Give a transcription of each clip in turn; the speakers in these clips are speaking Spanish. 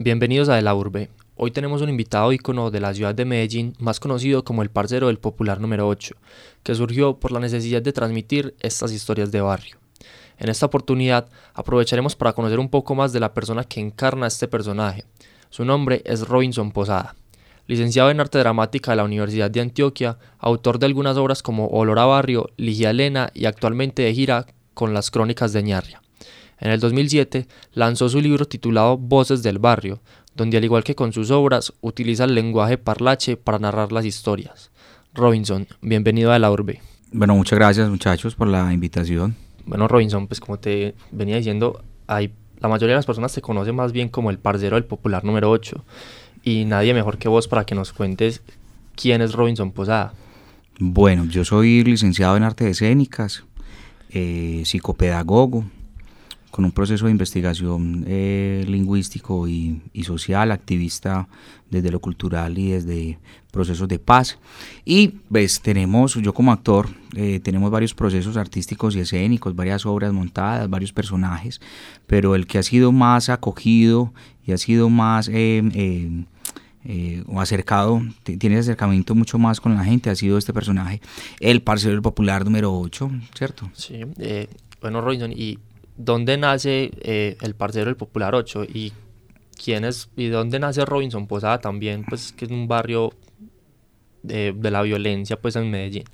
Bienvenidos a De la Urbe. Hoy tenemos un invitado ícono de la ciudad de Medellín, más conocido como el parcero del popular número 8, que surgió por la necesidad de transmitir estas historias de barrio. En esta oportunidad aprovecharemos para conocer un poco más de la persona que encarna este personaje. Su nombre es Robinson Posada. Licenciado en Arte Dramática de la Universidad de Antioquia, autor de algunas obras como Olor a Barrio, Ligia Elena y actualmente de gira con las Crónicas de Ñarria. En el 2007 lanzó su libro titulado Voces del Barrio, donde al igual que con sus obras utiliza el lenguaje parlache para narrar las historias. Robinson, bienvenido a la urbe. Bueno, muchas gracias muchachos por la invitación. Bueno, Robinson, pues como te venía diciendo, hay, la mayoría de las personas te conocen más bien como el parcero del popular número 8 y nadie mejor que vos para que nos cuentes quién es Robinson Posada. Bueno, yo soy licenciado en artes escénicas, eh, psicopedagogo, con un proceso de investigación eh, lingüístico y, social, activista desde lo cultural y desde procesos de paz. Y pues tenemos, yo como actor, eh, tenemos varios procesos artísticos y escénicos, varias obras montadas, varios personajes, pero el que ha sido más acogido y ha sido más... Eh, o acercado, tiene acercamiento mucho más con la gente, ha sido este personaje, el parcero popular número 8, ¿cierto? Sí, bueno, Robinson, y dónde nace eh, el parcero del Popular 8 y quién es y dónde nace Robinson Posada también, pues que es un barrio de, la violencia pues en Medellín.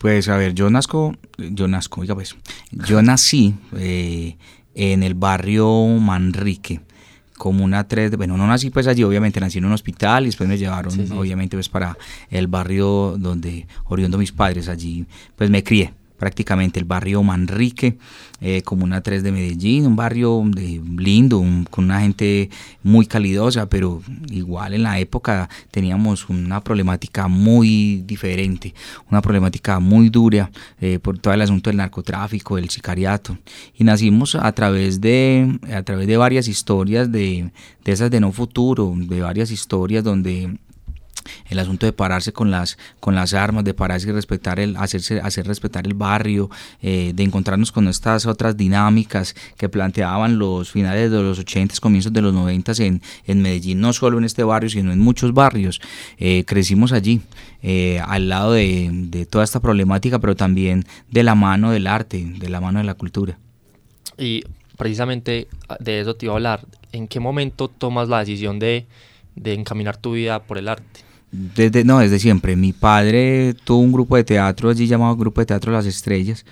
Pues a ver, yo nazco, yo nazco, oiga pues, yo nací eh, en el barrio Manrique, como una 3, bueno, no nací pues allí, obviamente nací en un hospital y después me llevaron obviamente pues para el barrio donde oriundo mis padres, allí pues me crié prácticamente el barrio Manrique, eh, Comuna 3 de Medellín, un barrio de, lindo, con una gente muy calidosa, pero igual en la época teníamos una problemática muy diferente, una problemática muy dura eh, por todo el asunto del narcotráfico, del sicariato. Y nacimos a través de, a través de varias historias de, de esas de no futuro, de varias historias donde el asunto de pararse con las, con las armas, de pararse y respetar el, hacerse, hacer respetar el barrio, eh, de encontrarnos con estas otras dinámicas que planteaban los finales de los 80, comienzos de los 90 en, en Medellín, no solo en este barrio, sino en muchos barrios. Eh, crecimos allí, eh, al lado de, de toda esta problemática, pero también de la mano del arte, de la mano de la cultura. Y precisamente de eso te iba a hablar. ¿En qué momento tomas la decisión de, de encaminar tu vida por el arte? Desde, no, desde siempre. Mi padre tuvo un grupo de teatro allí llamado Grupo de Teatro Las Estrellas,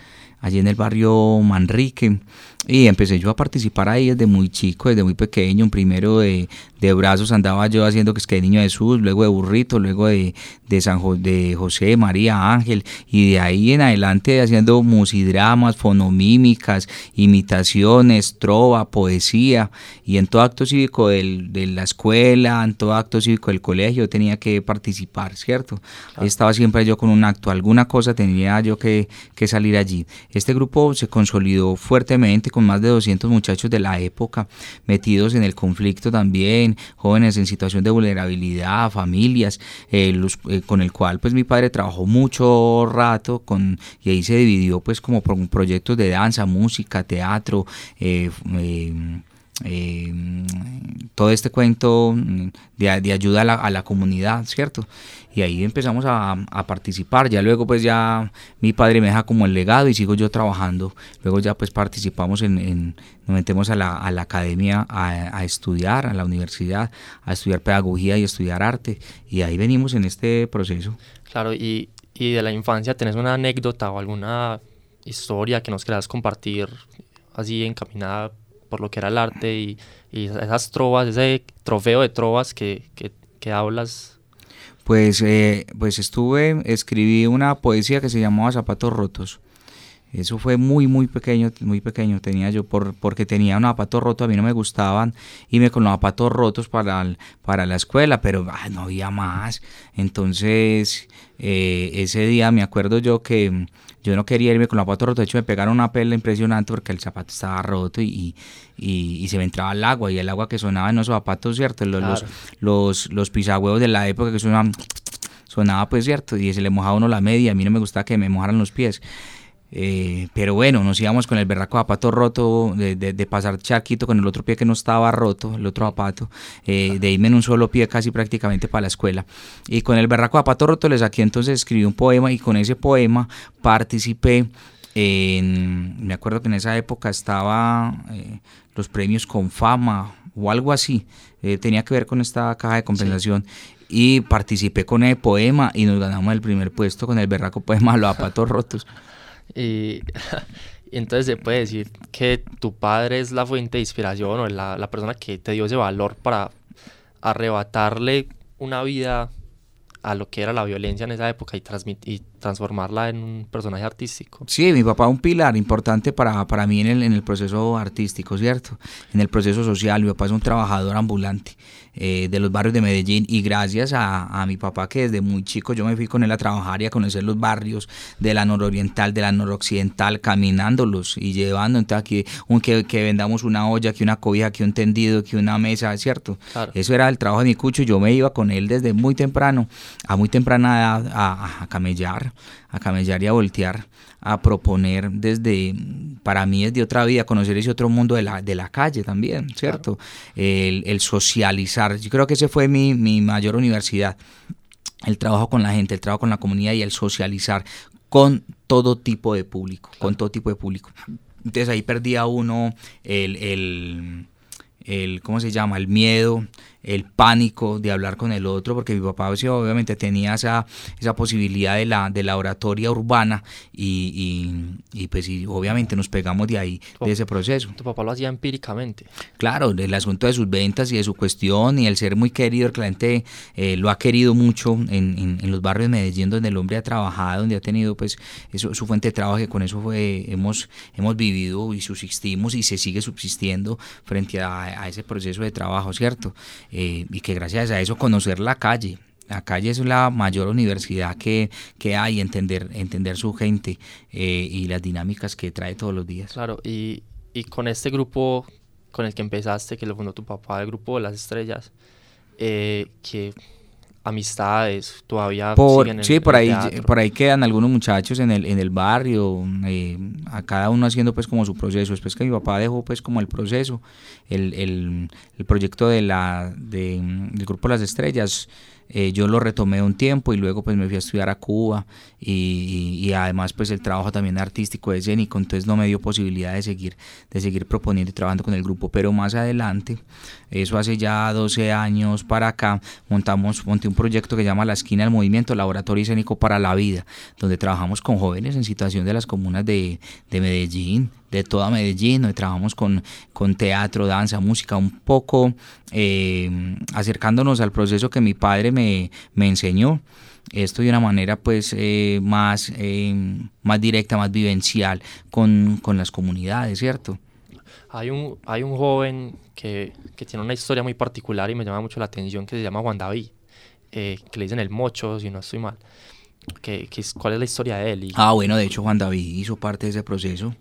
allí en el barrio Manrique. Y empecé yo a participar ahí desde muy chico, desde muy pequeño. Primero de, de brazos andaba yo haciendo que es que de niño Jesús, luego de burrito, luego de, de, San de José, María, Ángel. Y de ahí en adelante haciendo musidramas, fonomímicas, imitaciones, trova, poesía. Y en todo acto cívico del, de la escuela, en todo acto cívico del colegio tenía que participar, ¿cierto? Estaba siempre yo con un acto, alguna cosa tenía yo que, que salir allí. Este grupo se consolidó fuertemente con más de 200 muchachos de la época metidos en el conflicto también, jóvenes en situación de vulnerabilidad, familias, eh, eh, con el cual pues mi padre trabajó mucho rato con, y ahí se dividió pues como proyectos de danza, música, teatro, eh, todo este cuento de, de ayuda a la, a la, comunidad, ¿cierto? y ahí empezamos a, participar. Ya luego pues ya mi padre me deja como el legado y sigo yo trabajando. Luego ya pues participamos en, nos metemos a la, academia a, estudiar, a la universidad, a estudiar pedagogía y estudiar arte y ahí venimos en este proceso. Claro, y, y de la infancia, ¿tenés una anécdota o alguna historia que nos quieras compartir así encaminada por lo que era el arte y, esas trovas, ese trofeo de trovas que, que, que hablas pues, eh, pues estuve, escribí una poesía que se llamaba Zapatos Rotos. Eso fue muy, muy pequeño, muy pequeño tenía yo, por, porque tenía un zapato roto, a mí no me gustaban, irme con los zapatos rotos para, para la escuela, pero ah, no había más. Entonces, eh, ese día me acuerdo yo que yo no quería irme con los zapatos rotos, de hecho me pegaron una pela impresionante porque el zapato estaba roto y, y, se me entraba el agua, y el agua que sonaba en los zapatos, ¿cierto? Los, los, los, pisagüeos de la época que sonaban, sonaba pues, ¿cierto? Y se le mojaba uno la media, a mí no me gustaba que me mojaran los pies. Eh, pero bueno, nos íbamos con el berraco zapato roto, de, de, pasar charquito con el otro pie que no estaba roto, el otro zapato, eh, de irme en un solo pie casi prácticamente para la escuela. Y con el berraco zapato roto les aquí entonces escribí un poema y con ese poema participé en, me acuerdo que en esa época estaba eh, los premios con fama o algo así, tenía que ver con esta caja de compensación y participé con el poema y nos ganamos el primer puesto con el berraco poema Los zapatos rotos. Y, entonces se puede decir que tu padre es la fuente de inspiración o la, la persona que te dio ese valor para arrebatarle una vida a lo que era la violencia en esa época y, y transformarla en un personaje artístico. Sí, mi papá un pilar importante para, para mí en el, en el proceso artístico, ¿cierto? En el proceso social. Mi papá es un trabajador ambulante eh, de los barrios de Medellín y gracias a, a, mi papá que desde muy chico yo me fui con él a trabajar y a conocer los barrios de la nororiental, de la noroccidental, caminándolos y llevando entonces aquí un, que, que, vendamos una olla, que una cobija, que un tendido, que una mesa, ¿cierto? Eso era el trabajo de mi cucho. Yo me iba con él desde muy temprano, a muy temprana edad, a, a camellar a camellar y a voltear, a proponer desde, para mí es de otra vida, conocer ese otro mundo de la, de la calle también, ¿cierto? El, socializar, yo creo que ese fue mi, mi mayor universidad, el trabajo con la gente, el trabajo con la comunidad y el socializar con todo tipo de público, con todo tipo de público. Entonces ahí perdía uno el, el, el, ¿cómo se llama? El miedo, el pánico de hablar con el otro, porque mi papá obviamente tenía esa, esa posibilidad de la, de la oratoria urbana y, y, pues obviamente nos pegamos de ahí, de ese proceso. ¿Tu papá lo hacía empíricamente? Claro, el asunto de sus ventas y de su cuestión y el ser muy querido, el cliente eh, lo ha querido mucho en, en, los barrios de Medellín donde el hombre ha trabajado, donde ha tenido pues eso, su fuente de trabajo, que con eso fue, hemos, hemos vivido y subsistimos y se sigue subsistiendo frente a, a ese proceso de trabajo, ¿cierto? Eh, y que gracias a eso conocer la calle. La calle es la mayor universidad que, que hay, entender, entender su gente eh, y las dinámicas que trae todos los días. Claro, y, y con este grupo con el que empezaste, que lo fundó tu papá, el grupo de las estrellas, eh, que amistades todavía por, sí por ahí por ahí quedan algunos muchachos en el en el barrio eh, a cada uno haciendo pues como su proceso. Después que mi papá dejó pues como el proceso el, el, el proyecto de la de, del grupo las estrellas eh, yo lo retomé un tiempo y luego pues me fui a estudiar a Cuba y, además pues el trabajo también artístico escénico, entonces no me dio posibilidad de seguir, de seguir proponiendo y trabajando con el grupo, pero más adelante, eso hace ya 12 años para acá, montamos, monté un proyecto que se llama La Esquina del Movimiento, Laboratorio Escénico para la Vida, donde trabajamos con jóvenes en situación de las comunas de, de Medellín, de toda Medellín, donde trabajamos con, con teatro, danza, música, un poco eh, acercándonos al proceso que mi padre me, me enseñó. Esto de una manera pues eh, más, eh, más directa, más vivencial con, con, las comunidades, ¿cierto? Hay un, hay un joven que, que, tiene una historia muy particular y me llama mucho la atención que se llama Juan David, que le dicen el mocho, si no estoy mal. ¿Qué, cuál es la historia de él? Ah, bueno, de hecho Juan David hizo parte de ese proceso.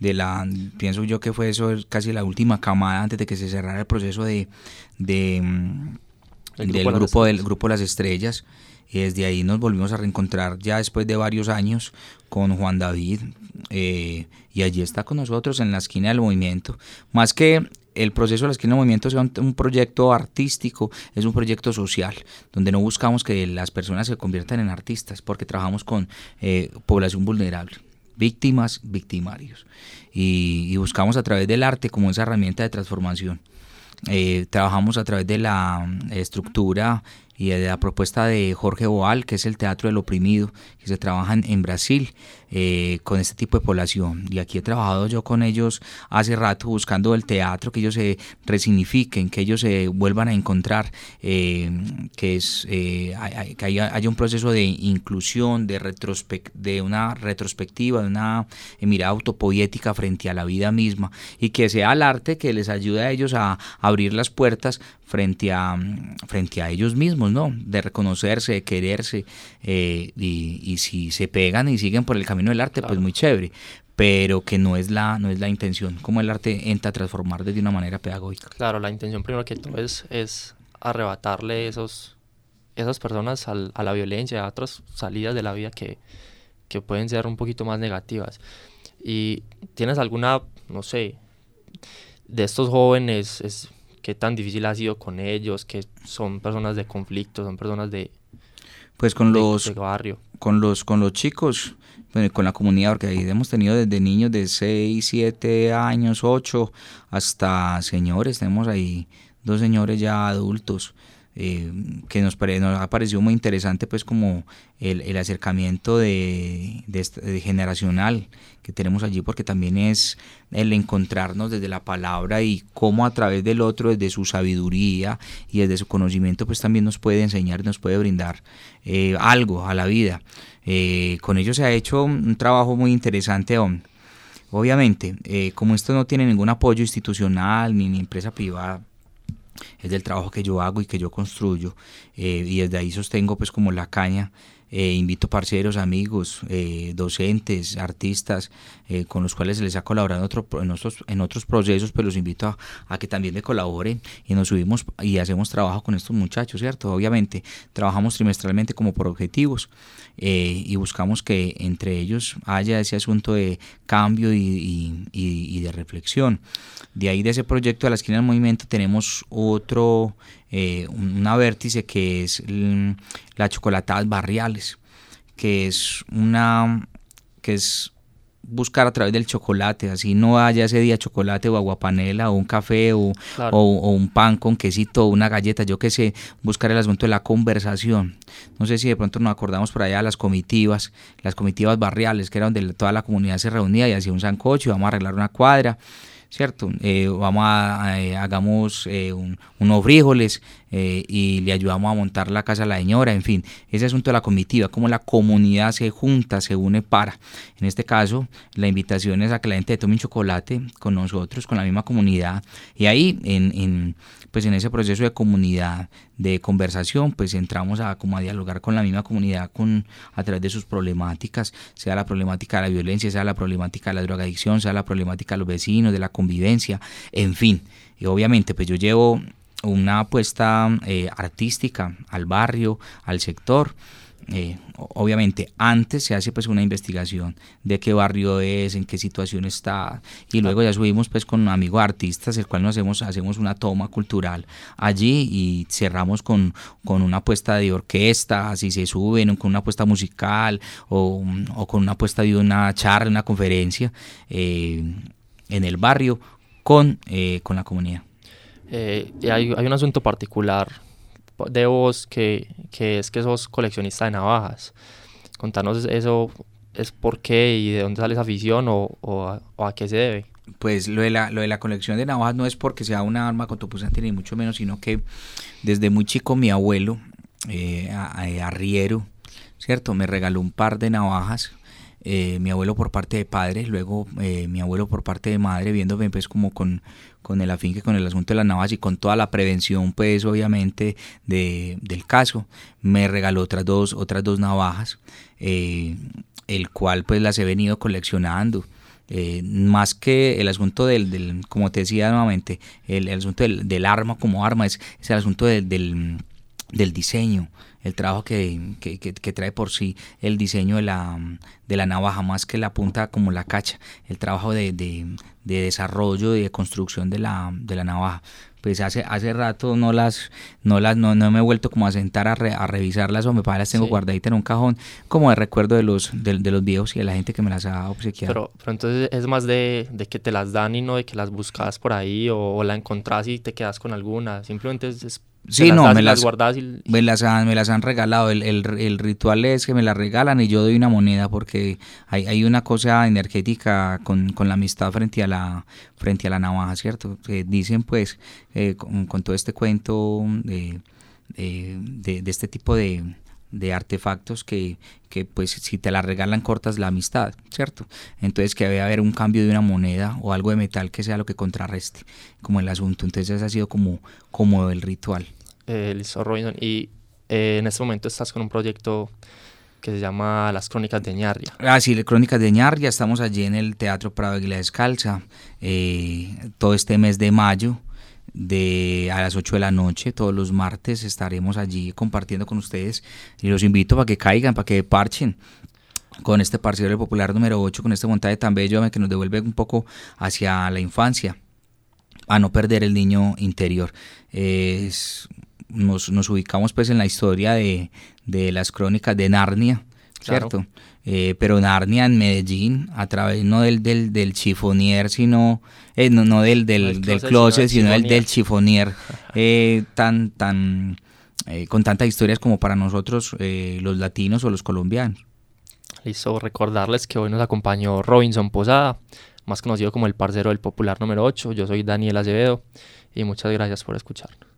De la, pienso yo que fue eso casi la última camada antes de que se cerrara el proceso de, de mm, del grupo, del grupo Las Estrellas. Y desde ahí nos volvimos a reencontrar ya después de varios años con Juan David. Eh, y allí está con nosotros en la esquina del movimiento. Más que el proceso de la esquina del movimiento sea un, proyecto artístico, es un proyecto social, donde no buscamos que las personas se conviertan en artistas, porque trabajamos con eh, población vulnerable, víctimas, victimarios, y, buscamos a través del arte como esa herramienta de transformación. Eh, trabajamos a través de la estructura y de la propuesta de Jorge Boal, que es el Teatro del Oprimido, se trabaja en, Brasil eh, con este tipo de población. Y aquí he trabajado yo con ellos hace rato buscando el teatro, que ellos se resignifiquen, que ellos se vuelvan a encontrar, eh, que, es, eh, que haya, un proceso de inclusión, de, de una retrospectiva, de una mirada autopoética frente a la vida misma, y que sea el arte que les ayude a ellos a abrir las puertas frente a, frente a ellos mismos, ¿no? De reconocerse, de quererse, eh, y, si se pegan y siguen por el camino del arte, pues muy chévere, pero que no es la, no es la intención, como el arte entra a transformar desde una manera pedagógica. Claro, la intención primero que todo es, es arrebatarle esos, esas personas a la violencia, a otras salidas de la vida que, que pueden ser un poquito más negativas. ¿Y tienes alguna, no sé, de estos jóvenes, es, qué tan difícil ha sido con ellos, que son personas de conflicto, son personas de... Pues con los... barrio. Con los, con los chicos, con la comunidad, porque ahí hemos tenido desde niños de 6, 7 años, 8, hasta señores, tenemos ahí dos señores ya adultos eh, que nos, nos, ha parecido muy interesante pues como el, acercamiento de, generacional que tenemos allí porque también es el encontrarnos desde la palabra y cómo a través del otro desde su sabiduría y desde su conocimiento pues también nos puede enseñar nos puede brindar eh, algo a la vida. Eh, con ellos se ha hecho un trabajo muy interesante obviamente como esto no tiene ningún apoyo institucional ni, ni empresa privada es del trabajo que yo hago y que yo construyo eh, y desde ahí sostengo pues como la caña eh, invito parceros, amigos, eh, docentes, artistas con los cuales les ha colaborado en, otro, en, otros, en otros procesos, pues los invito a, que también me colaboren y nos subimos y hacemos trabajo con estos muchachos, ¿cierto? Obviamente trabajamos trimestralmente como por objetivos y buscamos que entre ellos haya ese asunto de cambio y, y de reflexión. De ahí de ese proyecto de la esquina del movimiento tenemos otro, eh, una vértice que es la chocolatadas barriales, que es una, que es buscar a través del chocolate, así no haya ese día chocolate o aguapanela o un café o, o, un pan con quesito o una galleta, yo qué sé, buscar el asunto de la conversación. No sé si de pronto nos acordamos por allá de las comitivas, las comitivas barriales, que era donde toda la comunidad se reunía y hacía un sancocho, vamos a arreglar una cuadra ¿cierto? Eh, vamos a, eh, hagamos eh, unos frijoles y le ayudamos a montar la casa a la señora, en fin, ese asunto de la comitiva, cómo la comunidad se junta, se une para. En este caso, la invitación es a que la gente tome un chocolate con nosotros, con la misma comunidad, y ahí en, en pues en ese proceso de comunidad, de conversación, pues entramos a como a dialogar con la misma comunidad con a través de sus problemáticas, sea la problemática de la violencia, sea la problemática de la drogadicción, sea la problemática de los vecinos, de la convivencia, en fin. Y obviamente, pues yo llevo una apuesta eh, artística al barrio, al sector, eh, obviamente antes se hace pues una investigación de qué barrio es, en qué situación está y luego ya subimos pues con amigos artistas el cual nos hacemos, hacemos una toma cultural allí y cerramos con, con una apuesta de orquesta, si se suben con una apuesta musical o, con una apuesta de una charla, una conferencia eh, en el barrio con, eh, con la comunidad. hay, hay un asunto particular de vos que, que es que sos coleccionista de navajas. Contanos eso, es por qué y de dónde sale esa afición o, o, a, qué se debe. Pues lo de, la, lo de la colección de navajas no es porque sea una arma contopusante ni mucho menos, sino que desde muy chico mi abuelo, eh, arriero, ¿cierto? Me regaló un par de navajas eh, mi abuelo por parte de padre, luego eh, mi abuelo por parte de madre, viéndome pues como con, con el afinque, con el asunto de las navajas y con toda la prevención pues obviamente de, del caso, me regaló otras dos, otras dos navajas, eh, el cual pues las he venido coleccionando. más que el asunto del, del, como te decía nuevamente, el, asunto del, del, arma como arma, es, es el asunto del, del diseño, el trabajo que, que, que, trae por sí el diseño de la, de la navaja, más que la punta como la cacha, el trabajo de, de, de desarrollo y de construcción de la, de la navaja. Pues hace, hace rato no las, no las, no, no me he vuelto como a sentar a, a revisarlas o me parece las tengo guardaditas en un cajón, como de recuerdo de los, de, los viejos y de la gente que me las ha obsequiado. Pero, pero entonces es más de, de, que te las dan y no de que las buscas por ahí o, la encontrás y te quedas con alguna. Simplemente es Sí, no, me las, me, las han, me las han regalado. El, el, ritual es que me las regalan y yo doy una moneda porque hay, hay una cosa energética con, con, la amistad frente a la, frente a la navaja, ¿cierto? Que dicen pues eh, con, con, todo este cuento de, de, de, este tipo de, de artefactos que, que, pues si te la regalan cortas la amistad, ¿cierto? Entonces que debe haber un cambio de una moneda o algo de metal que sea lo que contrarreste como el asunto. Entonces ese ha sido como, como el ritual eh, listo. Y eh, en este momento estás con un proyecto que se llama Las Crónicas de Ñarria. Ah, sí, Las Crónicas de Ñarria. Estamos allí en el Teatro Prado Aguila Descalza eh, todo este mes de mayo. De a las 8 de la noche, todos los martes estaremos allí compartiendo con ustedes y los invito para que caigan, para que parchen con este parcero del popular número 8, con este montaje tan bello que nos devuelve un poco hacia la infancia, a no perder el niño interior. Nos, nos, ubicamos pues en la historia de, de las crónicas de Narnia, ¿cierto? Eh, pero Narnia en Medellín, a través no del, del, del chifonier, sino, eh, no, no, del, del, del closet, sino el del chifonier, eh, tan, tan, con tantas historias como para nosotros los latinos o los colombianos. Listo, recordarles que hoy nos acompañó Robinson Posada, más conocido como el parcero del popular número 8. Yo soy Daniel Acevedo y muchas gracias por escucharnos.